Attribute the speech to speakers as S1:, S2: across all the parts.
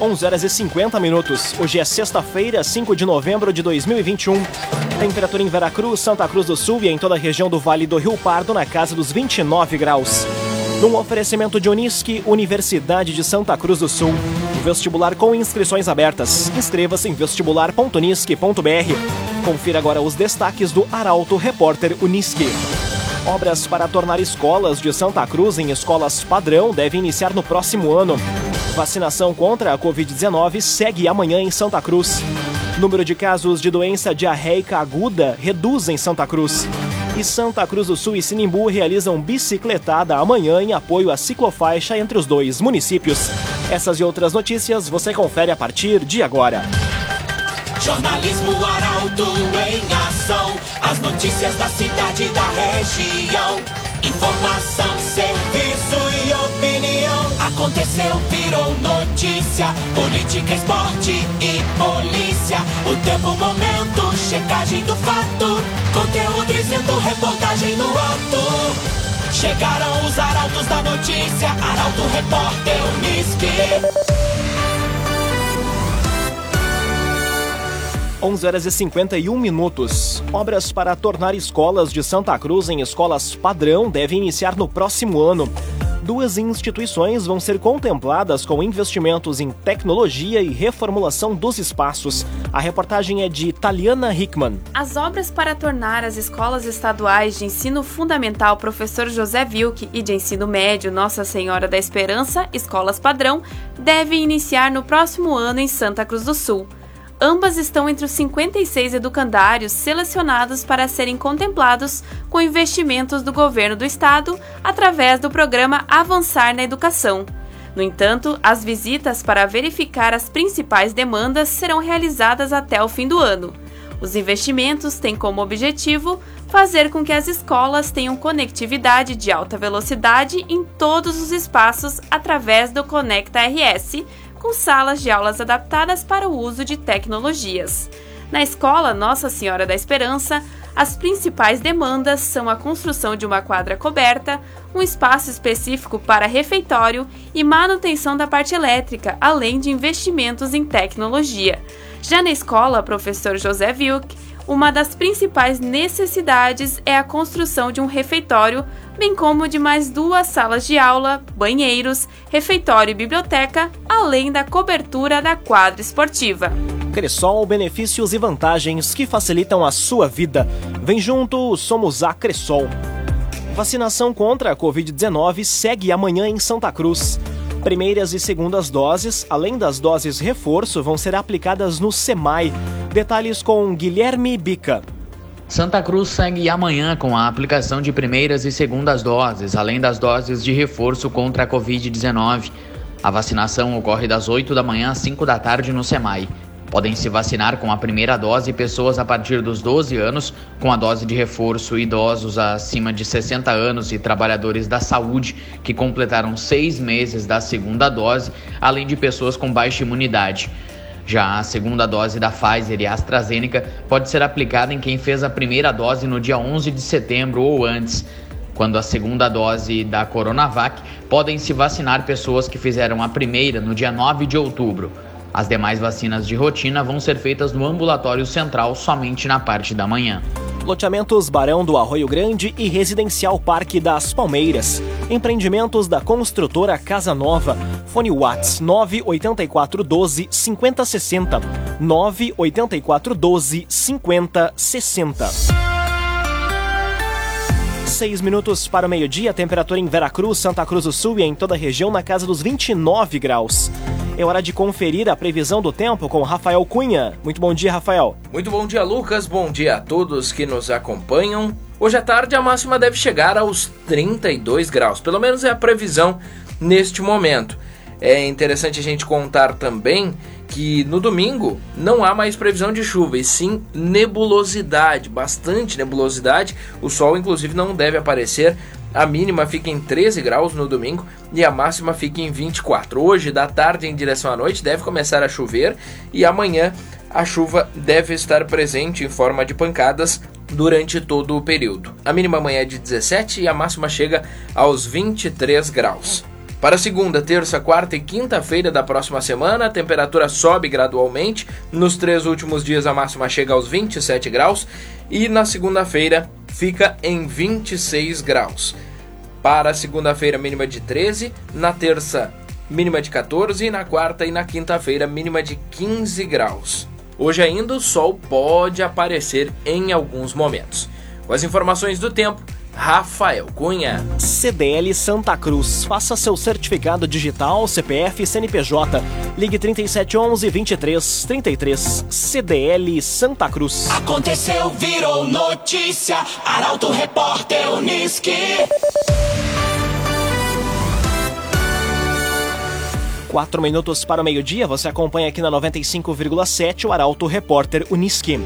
S1: 11 horas e 50 minutos. Hoje é sexta-feira, 5 de novembro de 2021. Temperatura em Veracruz, Santa Cruz do Sul e em toda a região do Vale do Rio Pardo na casa dos 29 graus. Num oferecimento de Unisque, Universidade de Santa Cruz do Sul. Vestibular com inscrições abertas. Inscreva-se em vestibular.unisque.br. Confira agora os destaques do Arauto Repórter Unisque. Obras para tornar escolas de Santa Cruz em escolas padrão devem iniciar no próximo ano. Vacinação contra a Covid-19 segue amanhã em Santa Cruz. Número de casos de doença diarreica aguda reduz em Santa Cruz. E Santa Cruz do Sul e Sinimbu realizam bicicletada amanhã em apoio à ciclofaixa entre os dois municípios. Essas e outras notícias você confere a partir de agora.
S2: Jornalismo Arauto em ação. As notícias da cidade e da região. Informação, serviço. Aconteceu, virou notícia. Política, esporte e polícia. O tempo, momento, checagem do fato. Conteúdo dizendo, reportagem no ato. Chegaram os arautos da notícia. Arauto, repórter, Unisque.
S1: 11 horas e 51 minutos. Obras para tornar escolas de Santa Cruz em escolas padrão devem iniciar no próximo ano. Duas instituições vão ser contempladas com investimentos em tecnologia e reformulação dos espaços. A reportagem é de Taliana Hickman.
S3: As obras para tornar as escolas estaduais de ensino fundamental Professor José Wilke e de ensino médio Nossa Senhora da Esperança, escolas padrão, devem iniciar no próximo ano em Santa Cruz do Sul. Ambas estão entre os 56 educandários selecionados para serem contemplados com investimentos do governo do estado através do programa Avançar na Educação. No entanto, as visitas para verificar as principais demandas serão realizadas até o fim do ano. Os investimentos têm como objetivo fazer com que as escolas tenham conectividade de alta velocidade em todos os espaços através do Conecta RS, com salas de aulas adaptadas para o uso de tecnologias. Na escola Nossa Senhora da Esperança, as principais demandas são a construção de uma quadra coberta, um espaço específico para refeitório e manutenção da parte elétrica, além de investimentos em tecnologia. Já na escola, professor José Wilk, uma das principais necessidades é a construção de um refeitório, bem como de mais duas salas de aula, banheiros, refeitório e biblioteca, além da cobertura da quadra esportiva.
S1: Cressol, benefícios e vantagens que facilitam a sua vida. Vem junto, somos a Cressol. Vacinação contra a Covid-19 segue amanhã em Santa Cruz. Primeiras e segundas doses, além das doses reforço, vão ser aplicadas no SEMAI. Detalhes com Guilherme Bica.
S4: Santa Cruz segue amanhã com a aplicação de primeiras e segundas doses, além das doses de reforço contra a Covid-19. A vacinação ocorre das 8 da manhã às 5 da tarde no SEMAI. Podem se vacinar com a primeira dose pessoas a partir dos 12 anos, com a dose de reforço idosos acima de 60 anos e trabalhadores da saúde que completaram seis meses da segunda dose, além de pessoas com baixa imunidade. Já a segunda dose da Pfizer e AstraZeneca pode ser aplicada em quem fez a primeira dose no dia 11 de setembro ou antes. Quando a segunda dose da Coronavac, podem se vacinar pessoas que fizeram a primeira no dia 9 de outubro. As demais vacinas de rotina vão ser feitas no ambulatório central somente na parte da manhã.
S1: Loteamentos Barão do Arroio Grande e Residencial Parque das Palmeiras. Empreendimentos da construtora Casa Nova. Fone Whats 984 12 5060. 984 12 5060. Seis minutos para o meio-dia, temperatura em Veracruz, Santa Cruz do Sul e em toda a região na casa dos 29 graus. É hora de conferir a previsão do tempo com Rafael Cunha. Muito bom dia, Rafael.
S5: Muito bom dia, Lucas. Bom dia a todos que nos acompanham. Hoje à tarde a máxima deve chegar aos 32 graus, pelo menos é a previsão neste momento. É interessante a gente contar também que no domingo não há mais previsão de chuva, e sim nebulosidade, bastante nebulosidade. O sol, inclusive, não deve aparecer a mínima fica em 13 graus no domingo e a máxima fica em 24. Hoje, da tarde em direção à noite, deve começar a chover e amanhã a chuva deve estar presente em forma de pancadas durante todo o período. A mínima amanhã é de 17 e a máxima chega aos 23 graus. Para segunda, terça, quarta e quinta-feira da próxima semana, a temperatura sobe gradualmente. Nos três últimos dias, a máxima chega aos 27 graus. E na segunda-feira, fica em 26 graus. Para segunda-feira, mínima de 13. Na terça, mínima de 14. E na quarta e na quinta-feira, mínima de 15 graus. Hoje ainda o sol pode aparecer em alguns momentos. Com as informações do tempo, Rafael Cunha.
S1: CDL Santa Cruz. Faça seu certificado digital, CPF e CNPJ. Ligue 3711 2333. CDL Santa Cruz.
S2: Aconteceu, virou notícia. Arauto Repórter Uniski.
S1: Quatro minutos para o meio-dia, você acompanha aqui na 95,7 o Arauto Repórter Uniski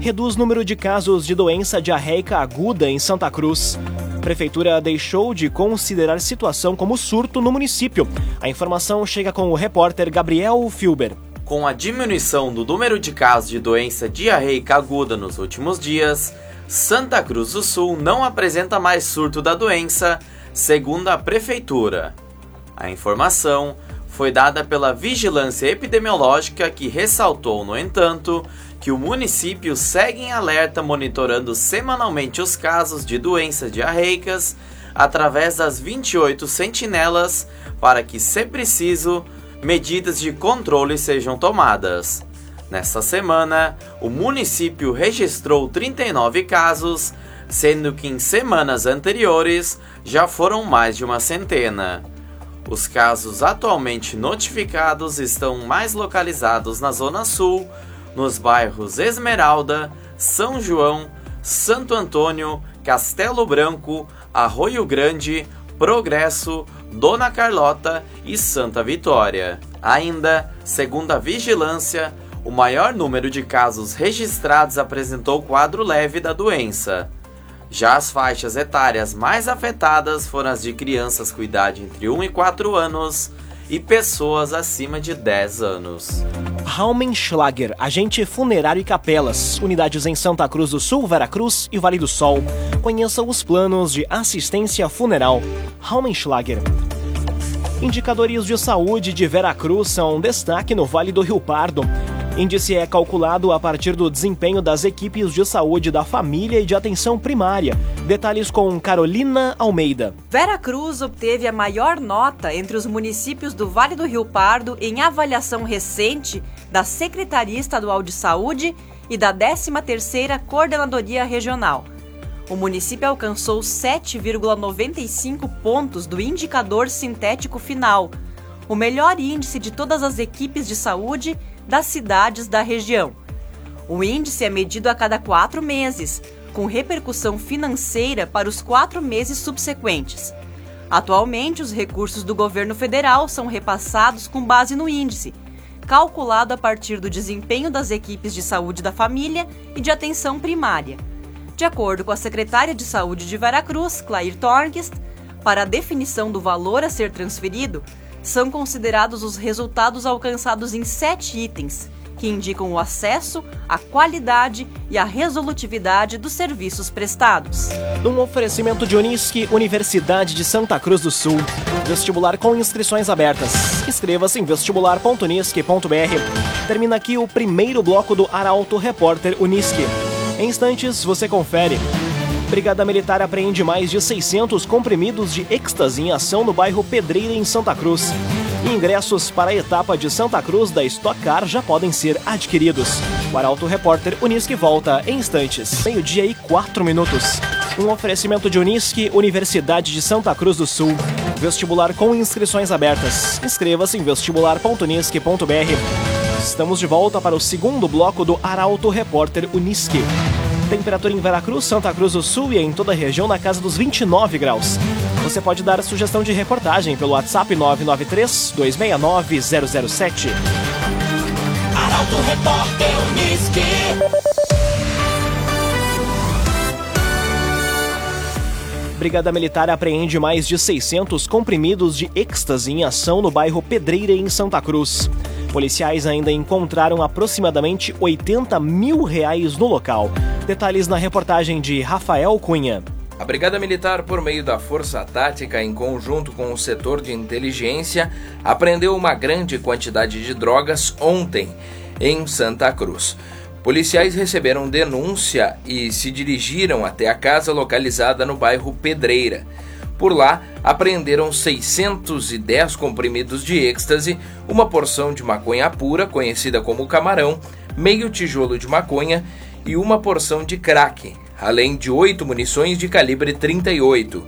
S1: reduz número de casos de doença diarreica aguda em Santa Cruz. Prefeitura deixou de considerar situação como surto no município. A informação chega com o repórter Gabriel Filber.
S6: Com a diminuição do número de casos de doença diarreica aguda nos últimos dias, Santa Cruz do Sul não apresenta mais surto da doença, segundo a prefeitura. A informação foi dada pela Vigilância Epidemiológica, que ressaltou, no entanto, que o município segue em alerta monitorando semanalmente os casos de doenças diarreicas através das 28 sentinelas para que, se preciso, medidas de controle sejam tomadas. Nesta semana, o município registrou 39 casos, sendo que em semanas anteriores já foram mais de uma centena. Os casos atualmente notificados estão mais localizados na Zona Sul, nos bairros Esmeralda, São João, Santo Antônio, Castelo Branco, Arroio Grande, Progresso, Dona Carlota e Santa Vitória. Ainda, segundo a vigilância, o maior número de casos registrados apresentou quadro leve da doença. Já as faixas etárias mais afetadas foram as de crianças com idade entre 1 e 4 anos e pessoas acima de 10 anos.
S1: Raumenschlager, agente funerário e capelas, unidades em Santa Cruz do Sul, Veracruz e Vale do Sol. Conheça os planos de assistência funeral. Raumenschlager. Indicadores de saúde de Veracruz são destaque no Vale do Rio Pardo. Índice é calculado a partir do desempenho das equipes de saúde da família e de atenção primária. Detalhes com Carolina Almeida.
S7: Vera Cruz obteve a maior nota entre os municípios do Vale do Rio Pardo em avaliação recente da Secretaria Estadual de Saúde e da 13ª Coordenadoria Regional. O município alcançou 7,95 pontos do indicador sintético final, o melhor índice de todas as equipes de saúde das cidades da região. O índice é medido a cada quatro meses, com repercussão financeira para os quatro meses subsequentes. Atualmente, os recursos do governo federal são repassados com base no índice, calculado a partir do desempenho das equipes de saúde da família e de atenção primária. De acordo com a secretária de Saúde de Veracruz, Claire Tornquist, para a definição do valor a ser transferido, são considerados os resultados alcançados em sete itens, que indicam o acesso, a qualidade e a resolutividade dos serviços prestados.
S1: Num oferecimento de Unisque, Universidade de Santa Cruz do Sul. Vestibular com inscrições abertas. Inscreva-se em vestibular.unisque.br. Termina aqui o primeiro bloco do Arauto Repórter Unisque. Em instantes, você confere. Brigada Militar apreende mais de 600 comprimidos de êxtase em ação no bairro Pedreira, em Santa Cruz. Ingressos para a etapa de Santa Cruz da Stock Car já podem ser adquiridos. O Arauto Repórter Unisque volta em instantes. Meio-dia e quatro minutos. Um oferecimento de Unisque, Universidade de Santa Cruz do Sul. Vestibular com inscrições abertas. Inscreva-se em vestibular.unisque.br. Estamos de volta para o segundo bloco do Arauto Repórter Unisque. Temperatura em Veracruz, Santa Cruz do Sul e em toda a região na casa dos 29 graus. Você pode dar sugestão de reportagem pelo WhatsApp 993 269 007.
S2: Arauto Repórter Unisque.
S1: Brigada Militar apreende mais de 600 comprimidos de êxtase em ação no bairro Pedreira, em Santa Cruz. Policiais ainda encontraram aproximadamente 80 mil reais no local. Detalhes na reportagem de Rafael Cunha.
S5: A Brigada Militar, por meio da Força Tática, em conjunto com o setor de inteligência, apreendeu uma grande quantidade de drogas ontem em Santa Cruz. Policiais receberam denúncia e se dirigiram até a casa localizada no bairro Pedreira. Por lá, apreenderam 610 comprimidos de êxtase, uma porção de maconha pura, conhecida como camarão, meio tijolo de maconha e uma porção de crack, além de oito munições de calibre 38.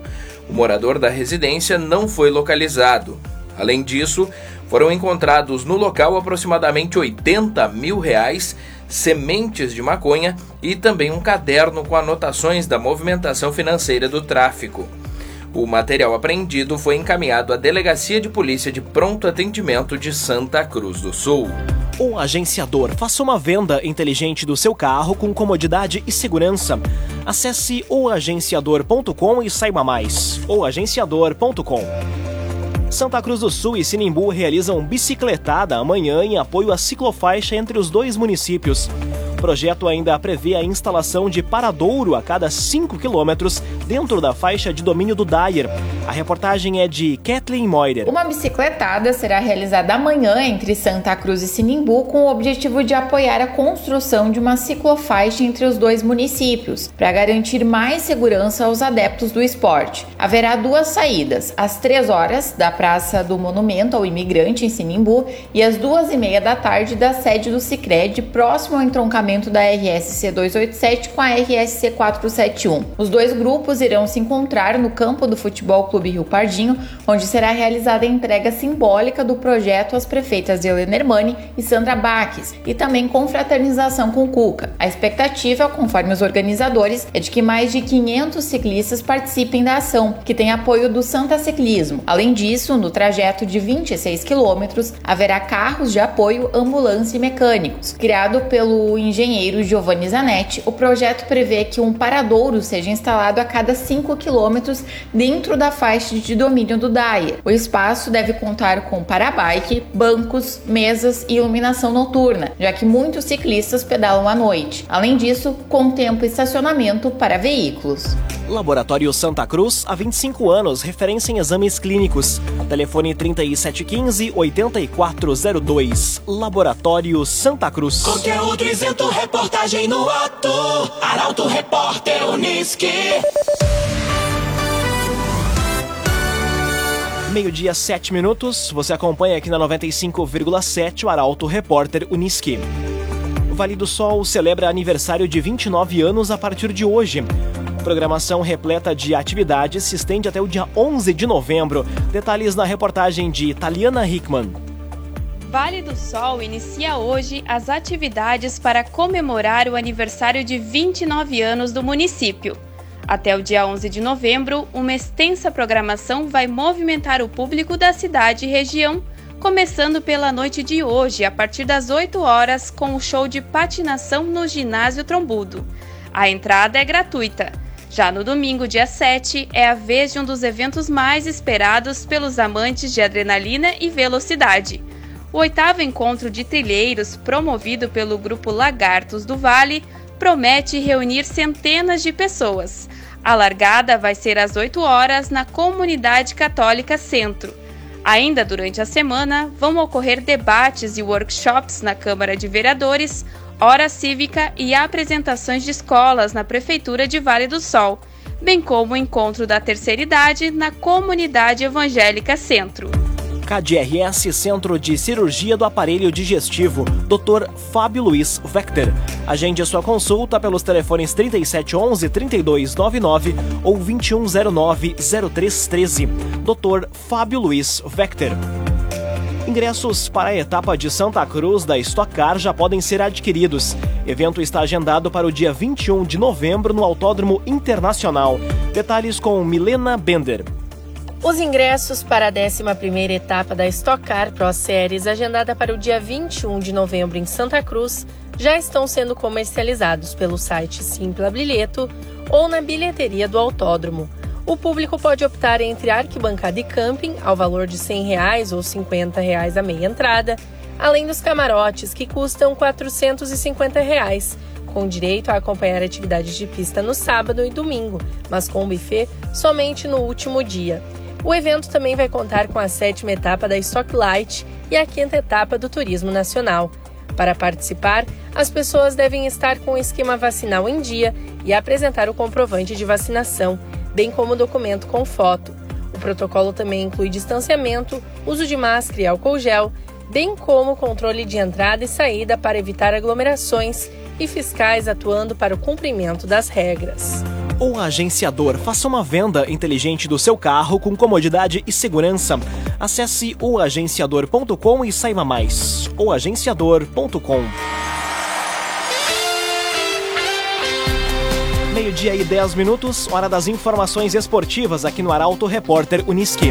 S5: O morador da residência não foi localizado. Além disso, foram encontrados no local aproximadamente 80 mil reais, sementes de maconha e também um caderno com anotações da movimentação financeira do tráfico. O material apreendido foi encaminhado à Delegacia de Polícia de Pronto Atendimento de Santa Cruz do Sul.
S1: O agenciador faça uma venda inteligente do seu carro com comodidade e segurança. Acesse oagenciador.com e saiba mais. oagenciador.com Santa Cruz do Sul e Sinimbu realizam bicicletada amanhã em apoio à ciclofaixa entre os dois municípios projeto ainda prevê a instalação de paradouro a cada 5 quilômetros dentro da faixa de domínio do Dyer. A reportagem é de Kathleen Moider.
S8: Uma bicicletada será realizada amanhã entre Santa Cruz e Sinimbu com o objetivo de apoiar a construção de uma ciclofaixa entre os dois municípios, para garantir mais segurança aos adeptos do esporte. Haverá duas saídas, às 3 horas da Praça do Monumento ao Imigrante em Sinimbu e às duas e meia da tarde da sede do Sicredi próximo ao entroncamento da RSC 287 com a RSC 471. Os dois grupos irão se encontrar no campo do Futebol Clube Rio Pardinho, onde será realizada a entrega simbólica do projeto às prefeitas Helena Hermani e Sandra Baques, e também confraternização com Cuca. A expectativa, conforme os organizadores, é de que mais de 500 ciclistas participem da ação, que tem apoio do Santa Ciclismo. Além disso, no trajeto de 26 quilômetros, haverá carros de apoio, ambulância e mecânicos, criado pelo engenheiro Giovanni Zanetti, o projeto prevê que um paradouro seja instalado a cada 5 quilômetros dentro da faixa de domínio do DAIA. O espaço deve contar com parabike, bancos, mesas e iluminação noturna, já que muitos ciclistas pedalam à noite. Além disso, contempla estacionamento para veículos.
S1: Laboratório Santa Cruz, há 25 anos, referência em exames clínicos. Telefone 3715-8402. Laboratório Santa Cruz.
S2: Conteúdo isento, reportagem no ato. Arauto Repórter Uniski.
S1: Meio-dia, 7 minutos. Você acompanha aqui na 95,7 o Arauto Repórter Uniski. O Vale do Sol celebra aniversário de 29 anos a partir de hoje. Programação repleta de atividades se estende até o dia 11 de novembro. Detalhes na reportagem de Taliana Hickman.
S3: Vale do Sol inicia hoje as atividades para comemorar o aniversário de 29 anos do município. Até o dia 11 de novembro, uma extensa programação vai movimentar o público da cidade e região, começando pela noite de hoje, a partir das 8 horas, com o show de patinação no Ginásio Trombudo. A entrada é gratuita. Já no domingo, dia 7, é a vez de um dos eventos mais esperados pelos amantes de adrenalina e velocidade. O oitavo encontro de trilheiros, promovido pelo grupo Lagartos do Vale, promete reunir centenas de pessoas. A largada vai ser às 8 horas na Comunidade Católica Centro. Ainda durante a semana, vão ocorrer debates e workshops na Câmara de Vereadores, hora cívica e apresentações de escolas na Prefeitura de Vale do Sol, bem como o encontro da terceira idade na Comunidade Evangélica Centro.
S1: KDRS Centro de Cirurgia do Aparelho Digestivo, Dr. Fábio Luiz Vector. Agende sua consulta pelos telefones 3711 3299 ou 2109 0313. Dr. Fábio Luiz Vector. Ingressos para a etapa de Santa Cruz da Stock Car já podem ser adquiridos. Evento está agendado para o dia 21 de novembro no Autódromo Internacional. Detalhes com Milena Bender.
S9: Os ingressos para a 11ª etapa da Stock Car Pro Series, agendada para o dia 21 de novembro em Santa Cruz, já estão sendo comercializados pelo site Simpla Bilheto ou na bilheteria do autódromo. O público pode optar entre arquibancada e camping, ao valor de 100 reais ou 50 reais a meia entrada, além dos camarotes, que custam 450 reais, com direito a acompanhar atividades de pista no sábado e domingo, mas com buffet somente no último dia. O evento também vai contar com a sétima etapa da Stock Light e a quinta etapa do Turismo Nacional. Para participar, as pessoas devem estar com o esquema vacinal em dia e apresentar o comprovante de vacinação, bem como o documento com foto. O protocolo também inclui distanciamento, uso de máscara e álcool gel, bem como controle de entrada e saída para evitar aglomerações e fiscais atuando para o cumprimento das regras.
S1: O agenciador faça uma venda inteligente do seu carro com comodidade e segurança. Acesse oagenciador.com e saiba mais. oagenciador.com Meio-dia e 10 minutos, hora das informações esportivas aqui no Arauto Repórter Uniski.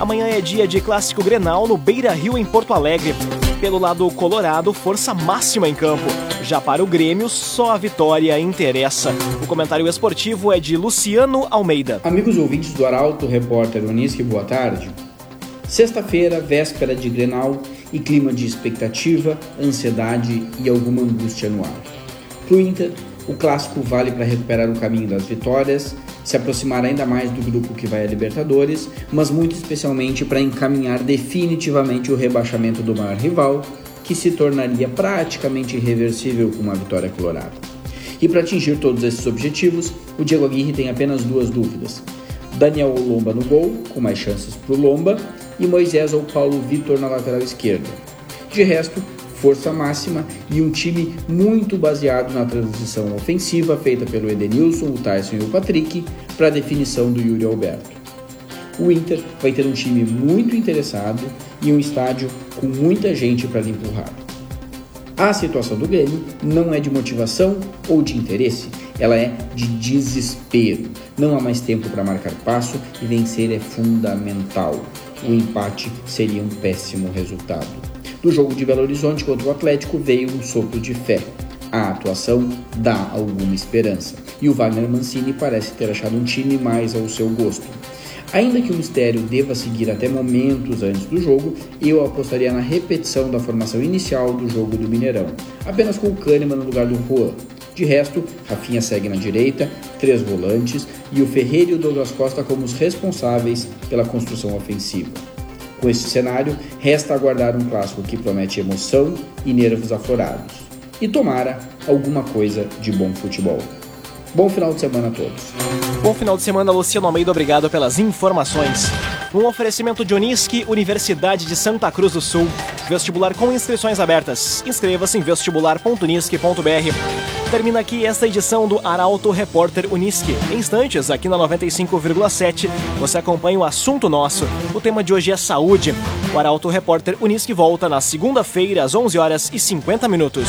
S1: Amanhã é dia de clássico Grenal no Beira Rio, em Porto Alegre. Pelo lado colorado, força máxima em campo. Já para o Grêmio, só a vitória interessa. O comentário esportivo é de Luciano Almeida.
S10: Amigos ouvintes do Arauto, repórter Unisque, boa tarde. Sexta-feira, véspera de Grenal e clima de expectativa, ansiedade e alguma angústia no ar. Pro Inter, o clássico vale para recuperar o caminho das vitórias, se aproximar ainda mais do grupo que vai a Libertadores, mas muito especialmente para encaminhar definitivamente o rebaixamento do maior rival, que se tornaria praticamente irreversível com uma vitória colorada. E para atingir todos esses objetivos, o Diego Aguirre tem apenas duas dúvidas: Daniel Lomba no gol, com mais chances para o Lomba, e Moisés ou Paulo Vitor na lateral esquerda. De resto, força máxima e um time muito baseado na transição ofensiva feita pelo Edenilson, o Tyson e o Patrick para a definição do Yuri Alberto. O Inter vai ter um time muito interessado e um estádio com muita gente para lhe empurrar. A situação do Grêmio não é de motivação ou de interesse, ela é de desespero. Não há mais tempo para marcar passo e vencer é fundamental. O empate seria um péssimo resultado. Do jogo de Belo Horizonte contra o Atlético veio um sopro de fé. A atuação dá alguma esperança e o Wagner Mancini parece ter achado um time mais ao seu gosto. Ainda que o mistério deva seguir até momentos antes do jogo, eu apostaria na repetição da formação inicial do jogo do Mineirão, apenas com o Kahneman no lugar do Juan. De resto, Rafinha segue na direita, três volantes e o Ferreira e o Douglas Costa como os responsáveis pela construção ofensiva. Com esse cenário, resta aguardar um clássico que promete emoção e nervos aflorados. E tomara alguma coisa de bom futebol. Bom final de semana a todos.
S1: Bom final de semana, Luciano Almeida. Obrigado pelas informações. Um oferecimento de Unisque, Universidade de Santa Cruz do Sul. Vestibular com inscrições abertas. Inscreva-se em vestibular.unisque.br. Termina aqui esta edição do Arauto Repórter Unisque. Em instantes, aqui na 95,7, você acompanha o assunto nosso. O tema de hoje é saúde. O Arauto Repórter Unisque volta na segunda-feira, às 11 horas e 50 minutos.